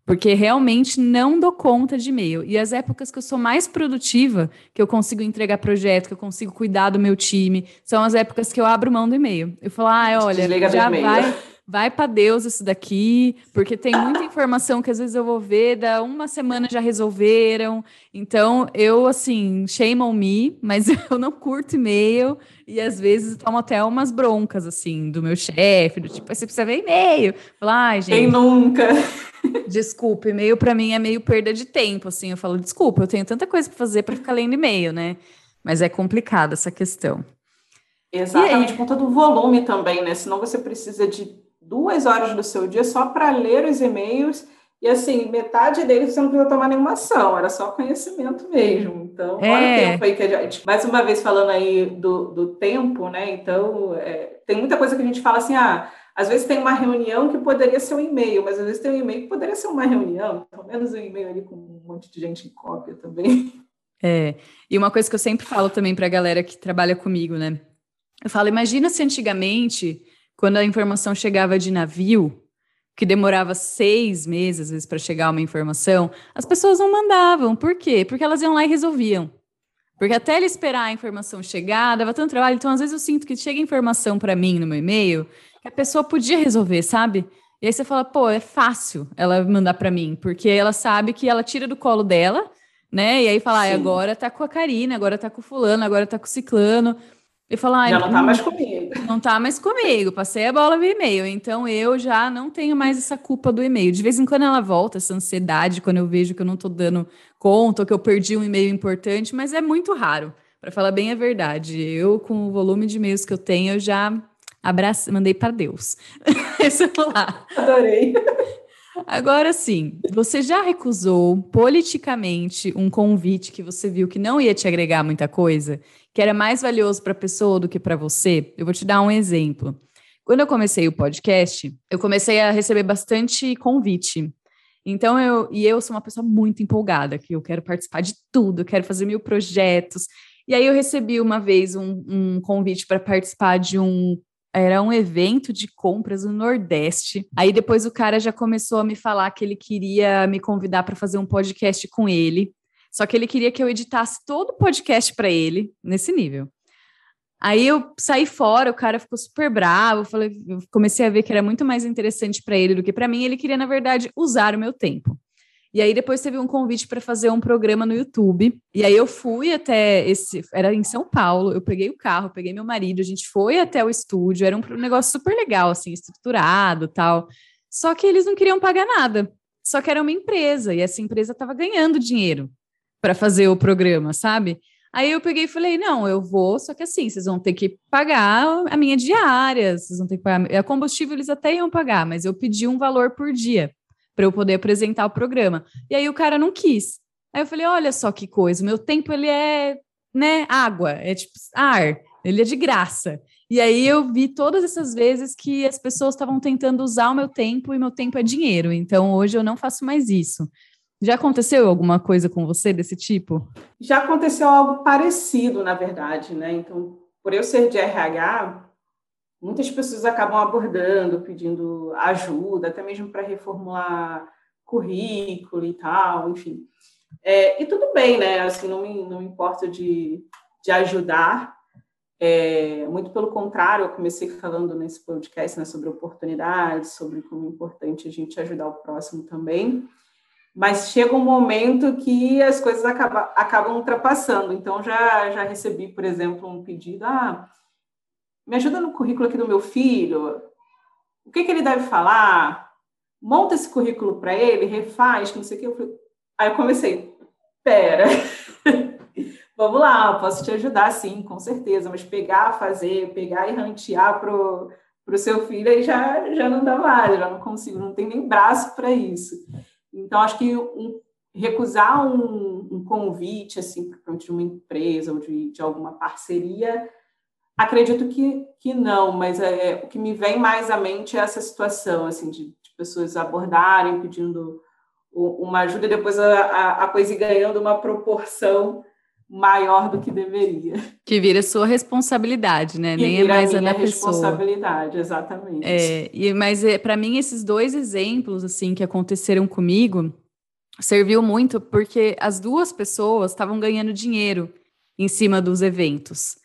Porque realmente não dou conta de e-mail. E as épocas que eu sou mais produtiva, que eu consigo entregar projeto, que eu consigo cuidar do meu time, são as épocas que eu abro mão do e-mail. Eu falo, ah, olha, Desliga já vai vai para Deus isso daqui, porque tem muita informação que às vezes eu vou ver, da uma semana já resolveram. Então, eu, assim, shame on me, mas eu não curto e-mail e às vezes tomo até umas broncas, assim, do meu chefe, do tipo, você precisa ver e-mail. Falar, ai, gente. Quem nunca? Desculpa, e-mail para mim é meio perda de tempo, assim. Eu falo, desculpa, eu tenho tanta coisa para fazer para ficar lendo e-mail, né? Mas é complicado essa questão. Exatamente, por conta do volume também, né? Senão você precisa de duas horas do seu dia só para ler os e-mails. E assim, metade deles você não precisa tomar nenhuma ação, era só conhecimento mesmo. Então, é. olha o tempo aí que a gente. Mais uma vez falando aí do, do tempo, né? Então, é, tem muita coisa que a gente fala assim, ah, às vezes tem uma reunião que poderia ser um e-mail, mas às vezes tem um e-mail que poderia ser uma reunião, pelo menos um e-mail ali com um monte de gente em cópia também. É, e uma coisa que eu sempre falo também para a galera que trabalha comigo, né? Eu falo, imagina se antigamente quando a informação chegava de navio, que demorava seis meses, às vezes, para chegar uma informação, as pessoas não mandavam. Por quê? Porque elas iam lá e resolviam. Porque até ele esperar a informação chegar, dava tanto trabalho. Então, às vezes, eu sinto que chega informação para mim no meu e-mail que a pessoa podia resolver, sabe? E aí você fala, pô, é fácil ela mandar para mim, porque ela sabe que ela tira do colo dela, né? E aí fala, ah, agora tá com a Karina, agora tá com o fulano, agora tá com o ciclano. E falar, já não tá mais comigo. Não tá mais comigo, passei a bola via e-mail. Então eu já não tenho mais essa culpa do e-mail. De vez em quando ela volta, essa ansiedade, quando eu vejo que eu não tô dando conta, ou que eu perdi um e-mail importante, mas é muito raro. Para falar bem a verdade, eu, com o volume de e-mails que eu tenho, eu já abracei, mandei para Deus. Esse lá. Adorei. Agora sim, você já recusou politicamente um convite que você viu que não ia te agregar muita coisa, que era mais valioso para a pessoa do que para você? Eu vou te dar um exemplo. Quando eu comecei o podcast, eu comecei a receber bastante convite. Então eu e eu sou uma pessoa muito empolgada, que eu quero participar de tudo, quero fazer mil projetos. E aí eu recebi uma vez um, um convite para participar de um era um evento de compras no Nordeste. Aí depois o cara já começou a me falar que ele queria me convidar para fazer um podcast com ele. Só que ele queria que eu editasse todo o podcast para ele, nesse nível. Aí eu saí fora, o cara ficou super bravo, falei, comecei a ver que era muito mais interessante para ele do que para mim. Ele queria, na verdade, usar o meu tempo. E aí depois teve um convite para fazer um programa no YouTube. E aí eu fui até esse, era em São Paulo, eu peguei o carro, peguei meu marido, a gente foi até o estúdio, era um negócio super legal assim, estruturado, tal. Só que eles não queriam pagar nada. Só que era uma empresa e essa empresa estava ganhando dinheiro para fazer o programa, sabe? Aí eu peguei e falei: não, eu vou, só que assim, vocês vão ter que pagar a minha diária, vocês vão ter que pagar. A combustível eles até iam pagar, mas eu pedi um valor por dia para eu poder apresentar o programa. E aí o cara não quis. Aí eu falei, olha só que coisa, meu tempo ele é, né, água, é tipo ar, ele é de graça. E aí eu vi todas essas vezes que as pessoas estavam tentando usar o meu tempo e meu tempo é dinheiro. Então hoje eu não faço mais isso. Já aconteceu alguma coisa com você desse tipo? Já aconteceu algo parecido, na verdade, né? Então, por eu ser de RH, muitas pessoas acabam abordando, pedindo ajuda, até mesmo para reformular currículo e tal, enfim. É, e tudo bem, né? Assim, não me, não me importa de, de ajudar. É, muito pelo contrário, eu comecei falando nesse podcast né, sobre oportunidades, sobre como é importante a gente ajudar o próximo também. Mas chega um momento que as coisas acabam, acabam ultrapassando. Então, já, já recebi, por exemplo, um pedido: ah, me ajuda no currículo aqui do meu filho, o que, que ele deve falar, monta esse currículo para ele, refaz, não sei o que. Eu falei, aí eu comecei, pera, vamos lá, posso te ajudar sim, com certeza, mas pegar, fazer, pegar e rantear para o seu filho aí já, já não dá mais, já não consigo, não tem nem braço para isso. Então, acho que um, recusar um, um, convite, assim, de uma empresa ou de, de alguma parceria, acredito que, que não, mas é, o que me vem mais à mente é essa situação, assim, de, de pessoas abordarem, pedindo uma ajuda e depois a, a, a coisa ganhando uma proporção maior do que deveria. Que vira sua responsabilidade, né? Que Nem é mais a, minha da responsabilidade, exatamente. É, e, mas é, para mim esses dois exemplos assim que aconteceram comigo serviu muito porque as duas pessoas estavam ganhando dinheiro em cima dos eventos.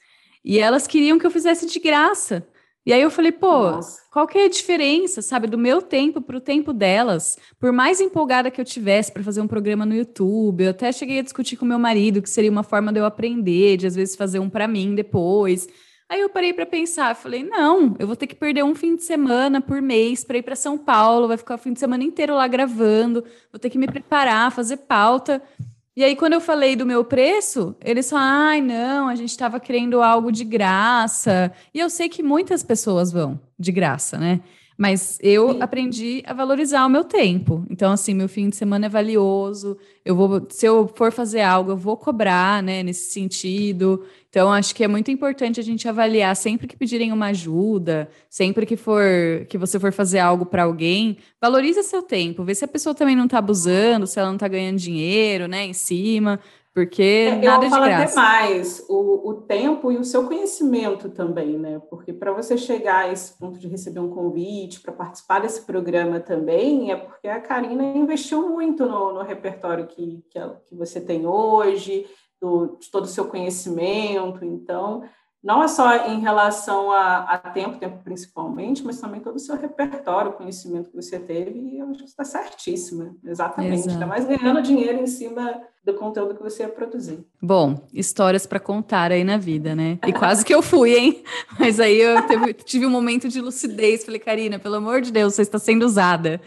E elas queriam que eu fizesse de graça. E aí eu falei, pô, Nossa. qual que é a diferença, sabe, do meu tempo para o tempo delas? Por mais empolgada que eu tivesse para fazer um programa no YouTube, eu até cheguei a discutir com meu marido que seria uma forma de eu aprender, de às vezes fazer um para mim depois. Aí eu parei para pensar, falei, não, eu vou ter que perder um fim de semana por mês para ir para São Paulo, vai ficar o fim de semana inteiro lá gravando, vou ter que me preparar, fazer pauta. E aí, quando eu falei do meu preço, eles falaram: ai, não, a gente estava querendo algo de graça. E eu sei que muitas pessoas vão de graça, né? Mas eu Sim. aprendi a valorizar o meu tempo. Então, assim, meu fim de semana é valioso. Eu vou, se eu for fazer algo, eu vou cobrar, né, nesse sentido. Então, acho que é muito importante a gente avaliar sempre que pedirem uma ajuda, sempre que for que você for fazer algo para alguém, valoriza seu tempo, vê se a pessoa também não está abusando, se ela não está ganhando dinheiro, né, em cima. Porque é, nada eu de graça. até mais, o, o tempo e o seu conhecimento também, né? Porque para você chegar a esse ponto de receber um convite para participar desse programa também, é porque a Karina investiu muito no, no repertório que, que, que você tem hoje, do, de todo o seu conhecimento. Então, não é só em relação a, a, tempo, tempo principalmente, mas também todo o seu repertório, o conhecimento que você teve, e eu acho que está certíssima, exatamente. Ainda mais ganhando dinheiro em cima do conteúdo que você ia produzir. Bom, histórias para contar aí na vida, né? E quase que eu fui, hein? Mas aí eu teve, tive um momento de lucidez, falei, Karina, pelo amor de Deus, você está sendo usada.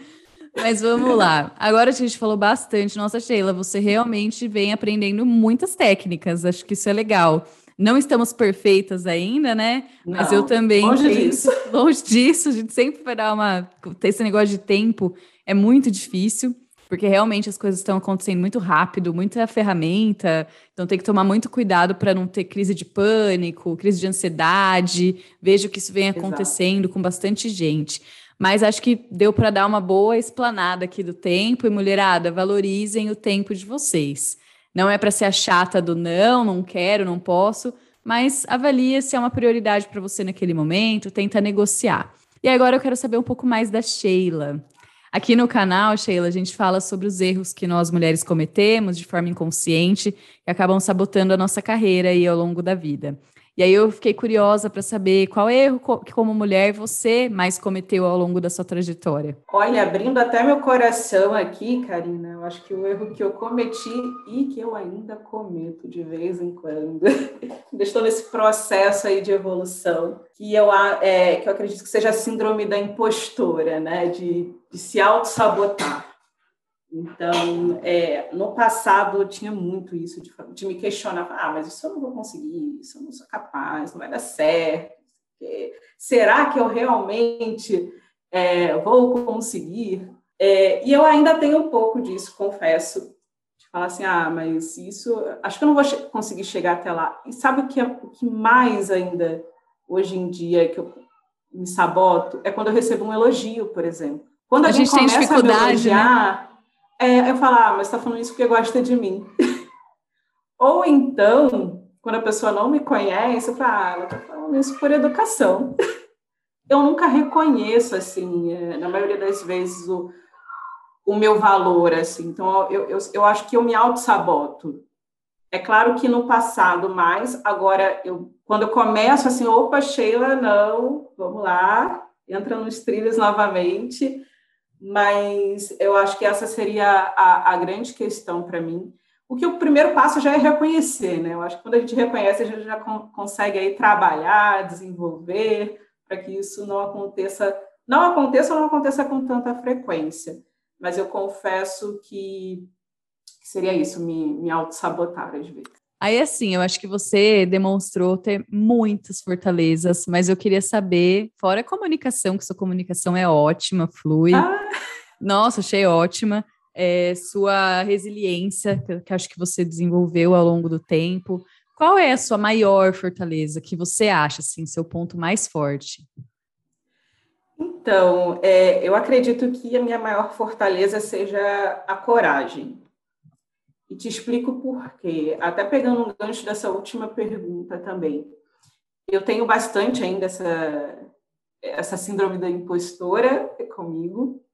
Mas vamos lá. Agora a gente falou bastante. Nossa, Sheila, você realmente vem aprendendo muitas técnicas. Acho que isso é legal. Não estamos perfeitas ainda, né? Não, Mas eu também longe disso. longe disso, a gente sempre vai dar uma. Ter esse negócio de tempo é muito difícil, porque realmente as coisas estão acontecendo muito rápido, muita ferramenta, então tem que tomar muito cuidado para não ter crise de pânico, crise de ansiedade. Vejo que isso vem acontecendo Exato. com bastante gente. Mas acho que deu para dar uma boa explanada aqui do tempo e mulherada, valorizem o tempo de vocês. Não é para ser a chata do não, não quero, não posso, mas avalia se é uma prioridade para você naquele momento, tenta negociar. E agora eu quero saber um pouco mais da Sheila. Aqui no canal, Sheila, a gente fala sobre os erros que nós mulheres cometemos de forma inconsciente e acabam sabotando a nossa carreira aí ao longo da vida. E aí eu fiquei curiosa para saber qual erro que, como mulher, você mais cometeu ao longo da sua trajetória. Olha, abrindo até meu coração aqui, Karina, eu acho que o erro que eu cometi e que eu ainda cometo de vez em quando, estou nesse processo aí de evolução, que eu, é, que eu acredito que seja a síndrome da impostora, né? De, de se auto-sabotar. Então, é, no passado eu tinha muito isso de, de, me questionar, ah, mas isso eu não vou conseguir, isso eu não sou capaz, não vai dar certo. Será que eu realmente é, vou conseguir? É, e eu ainda tenho um pouco disso, confesso, de falar assim, ah, mas isso, acho que eu não vou che conseguir chegar até lá. E sabe o que, é, o que mais ainda hoje em dia que eu me saboto? É quando eu recebo um elogio, por exemplo. Quando a, a gente tem dificuldade, a me elogiar, né? É, eu falo, ah, mas está falando isso porque gosta de mim. Ou então, quando a pessoa não me conhece, eu falo, ah, ela está falando isso por educação. eu nunca reconheço, assim, é, na maioria das vezes, o, o meu valor, assim. Então, eu, eu, eu acho que eu me auto-saboto. É claro que no passado mais, agora, eu, quando eu começo assim, opa, Sheila, não, vamos lá, entra nos trilhos novamente, mas eu acho que essa seria a, a grande questão para mim. O que o primeiro passo já é reconhecer, né? Eu acho que quando a gente reconhece, a gente já consegue aí trabalhar, desenvolver, para que isso não aconteça, não aconteça ou não aconteça com tanta frequência. Mas eu confesso que, que seria isso, me, me auto-sabotar às vezes. Aí, assim, eu acho que você demonstrou ter muitas fortalezas, mas eu queria saber, fora a comunicação, que sua comunicação é ótima, flui. Ah. Nossa, achei ótima. É, sua resiliência, que, que acho que você desenvolveu ao longo do tempo. Qual é a sua maior fortaleza que você acha, assim, seu ponto mais forte? Então, é, eu acredito que a minha maior fortaleza seja a coragem. E te explico por quê. Até pegando um gancho dessa última pergunta também. Eu tenho bastante ainda essa, essa síndrome da impostora comigo,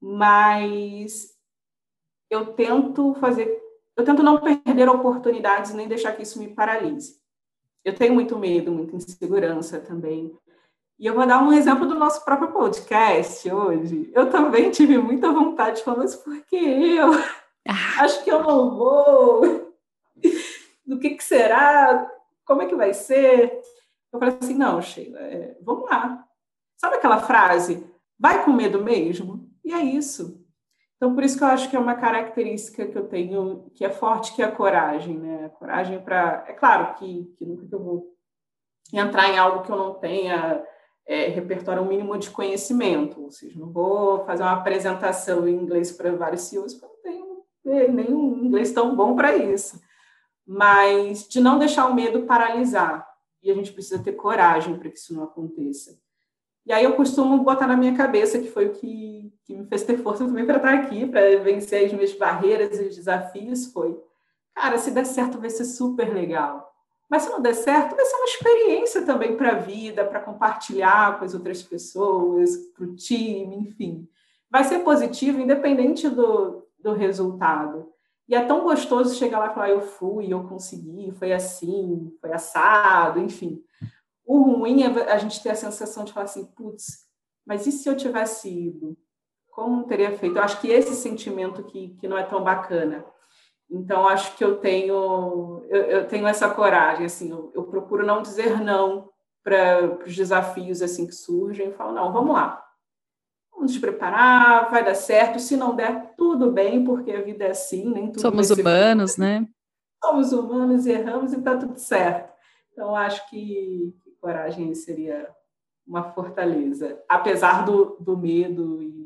mas eu tento fazer, eu tento não perder oportunidades nem deixar que isso me paralise. Eu tenho muito medo, muita insegurança também. E eu vou dar um exemplo do nosso próprio podcast hoje. Eu também tive muita vontade de falar, mas por que eu? Ah. Acho que eu não vou. Do que, que será? Como é que vai ser? Eu falei assim, não, Sheila, é, vamos lá. Sabe aquela frase? Vai com medo mesmo? E é isso. Então, por isso que eu acho que é uma característica que eu tenho, que é forte, que é a coragem, né? A coragem para... É claro que, que nunca que eu vou entrar em algo que eu não tenha é, repertório mínimo de conhecimento, ou seja, não vou fazer uma apresentação em inglês para vários CEOs, porque eu não tenho é, nenhum inglês tão bom para isso. Mas de não deixar o medo paralisar, e a gente precisa ter coragem para que isso não aconteça. E aí eu costumo botar na minha cabeça, que foi o que, que me fez ter força também para estar aqui, para vencer as minhas barreiras e os desafios, foi, cara, se der certo vai ser super legal. Mas se não der certo, vai ser uma experiência também para a vida, para compartilhar com as outras pessoas, para o time, enfim. Vai ser positivo, independente do, do resultado. E é tão gostoso chegar lá e falar: eu fui, eu consegui, foi assim, foi assado, enfim. O ruim é a gente ter a sensação de falar assim: putz, mas e se eu tivesse ido? Como teria feito? Eu acho que esse sentimento que, que não é tão bacana. Então, acho que eu tenho, eu, eu tenho essa coragem, assim, eu, eu procuro não dizer não para os desafios assim que surgem, eu falo, não, vamos lá, vamos nos preparar, vai dar certo, se não der, tudo bem, porque a vida é assim, nem tudo Somos humanos, né? Somos humanos, erramos e está tudo certo. Então, acho que, que coragem seria uma fortaleza, apesar do, do medo e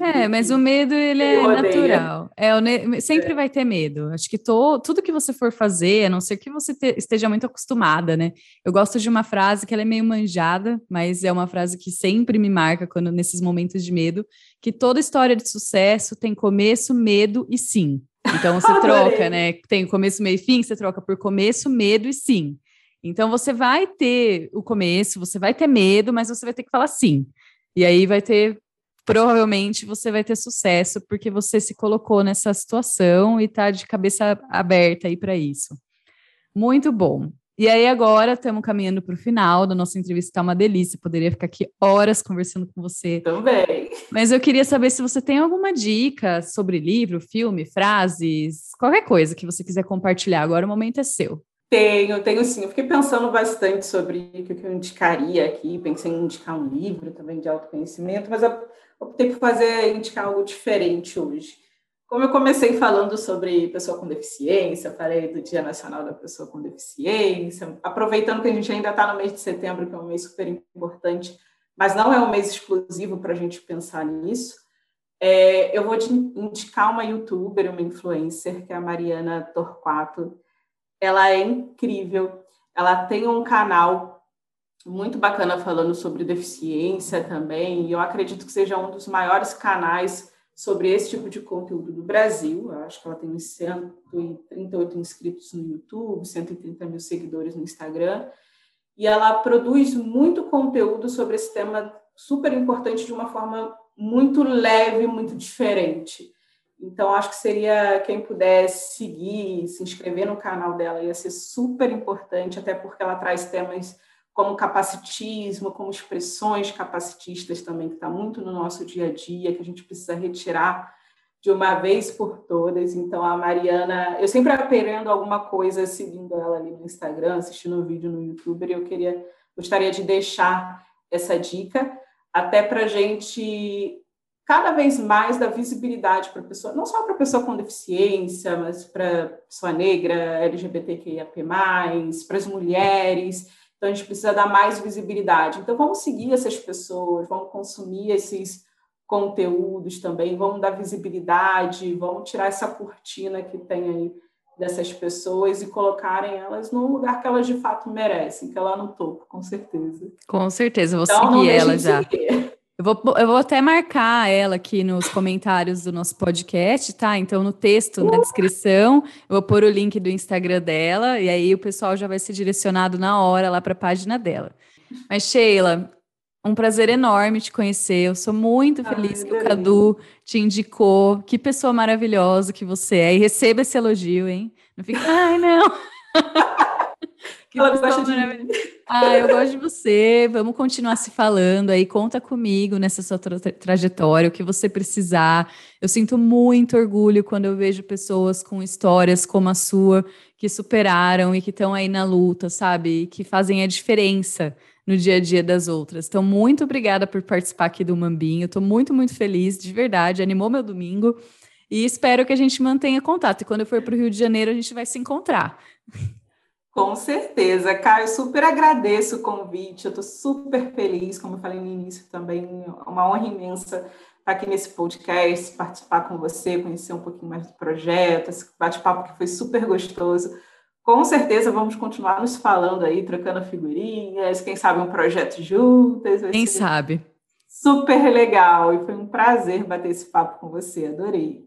é, mas o medo ele é natural. É, sempre é. vai ter medo. Acho que to, tudo que você for fazer, a não ser que você te, esteja muito acostumada, né? Eu gosto de uma frase que ela é meio manjada, mas é uma frase que sempre me marca quando nesses momentos de medo, que toda história de sucesso tem começo, medo e sim. Então você troca, né? Tem começo, meio e fim, você troca por começo, medo e sim. Então você vai ter o começo, você vai ter medo, mas você vai ter que falar sim. E aí vai ter provavelmente você vai ter sucesso porque você se colocou nessa situação e está de cabeça aberta aí para isso. Muito bom. E aí agora estamos caminhando para o final da nossa entrevista, está uma delícia, poderia ficar aqui horas conversando com você. Também. Mas eu queria saber se você tem alguma dica sobre livro, filme, frases, qualquer coisa que você quiser compartilhar. Agora o momento é seu. Tenho, tenho sim. Eu fiquei pensando bastante sobre o que eu indicaria aqui. Pensei em indicar um livro também de autoconhecimento, mas optei por fazer, indicar algo diferente hoje. Como eu comecei falando sobre pessoa com deficiência, falei do Dia Nacional da Pessoa com Deficiência, aproveitando que a gente ainda está no mês de setembro, que é um mês super importante, mas não é um mês exclusivo para a gente pensar nisso. É, eu vou te indicar uma youtuber, uma influencer, que é a Mariana Torquato. Ela é incrível. Ela tem um canal muito bacana falando sobre deficiência também, e eu acredito que seja um dos maiores canais sobre esse tipo de conteúdo do Brasil. Eu acho que ela tem 138 inscritos no YouTube, 130 mil seguidores no Instagram, e ela produz muito conteúdo sobre esse tema super importante de uma forma muito leve, muito diferente. Então, acho que seria quem pudesse seguir, se inscrever no canal dela, ia ser super importante, até porque ela traz temas como capacitismo, como expressões capacitistas também, que está muito no nosso dia a dia, que a gente precisa retirar de uma vez por todas. Então, a Mariana, eu sempre aprendo alguma coisa seguindo ela ali no Instagram, assistindo um vídeo no YouTube, e eu queria, gostaria de deixar essa dica, até para a gente cada vez mais dar visibilidade para a pessoa, não só para a pessoa com deficiência, mas para a pessoa negra, LGBTQIAP+, para as mulheres. Então, a gente precisa dar mais visibilidade. Então, vamos seguir essas pessoas, vamos consumir esses conteúdos também, vamos dar visibilidade, vamos tirar essa cortina que tem aí dessas pessoas e colocarem elas no lugar que elas de fato merecem, que é lá no topo, com certeza. Com certeza, vou então, seguir ela já. Seguir. Eu vou, eu vou até marcar ela aqui nos comentários do nosso podcast, tá? Então, no texto, na descrição, eu vou pôr o link do Instagram dela, e aí o pessoal já vai ser direcionado na hora lá para a página dela. Mas, Sheila, um prazer enorme te conhecer. Eu sou muito feliz Ai, que o Cadu te indicou. Que pessoa maravilhosa que você é. E receba esse elogio, hein? Não fica, ai, não. que Ela gosta de Ah, eu gosto de você. Vamos continuar se falando aí. Conta comigo nessa sua tra trajetória, o que você precisar. Eu sinto muito orgulho quando eu vejo pessoas com histórias como a sua que superaram e que estão aí na luta, sabe? E que fazem a diferença no dia a dia das outras. Então, muito obrigada por participar aqui do Mambinho. Estou muito, muito feliz, de verdade. Animou meu domingo. E espero que a gente mantenha contato. E quando eu for para o Rio de Janeiro, a gente vai se encontrar. Com certeza, Caio, super agradeço o convite, eu estou super feliz, como eu falei no início também, uma honra imensa estar aqui nesse podcast, participar com você, conhecer um pouquinho mais do projeto, esse bate-papo que foi super gostoso. Com certeza vamos continuar nos falando aí, trocando figurinhas, quem sabe um projeto juntas. Quem sabe. Super legal e foi um prazer bater esse papo com você, adorei.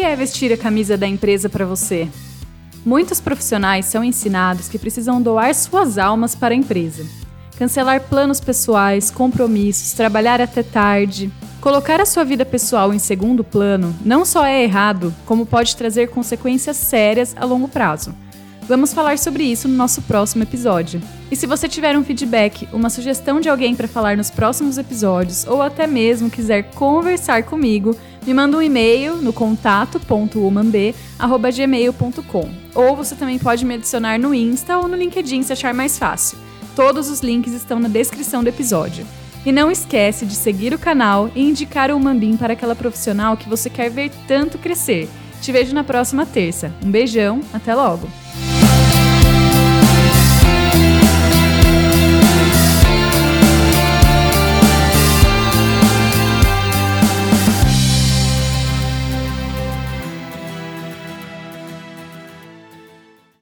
Que é vestir a camisa da empresa para você? Muitos profissionais são ensinados que precisam doar suas almas para a empresa cancelar planos pessoais, compromissos, trabalhar até tarde. Colocar a sua vida pessoal em segundo plano não só é errado, como pode trazer consequências sérias a longo prazo. Vamos falar sobre isso no nosso próximo episódio. E se você tiver um feedback, uma sugestão de alguém para falar nos próximos episódios, ou até mesmo quiser conversar comigo, me manda um e-mail no contato.umamb.gmail.com. Ou você também pode me adicionar no Insta ou no LinkedIn se achar mais fácil. Todos os links estão na descrição do episódio. E não esquece de seguir o canal e indicar o Mambim para aquela profissional que você quer ver tanto crescer. Te vejo na próxima terça. Um beijão, até logo!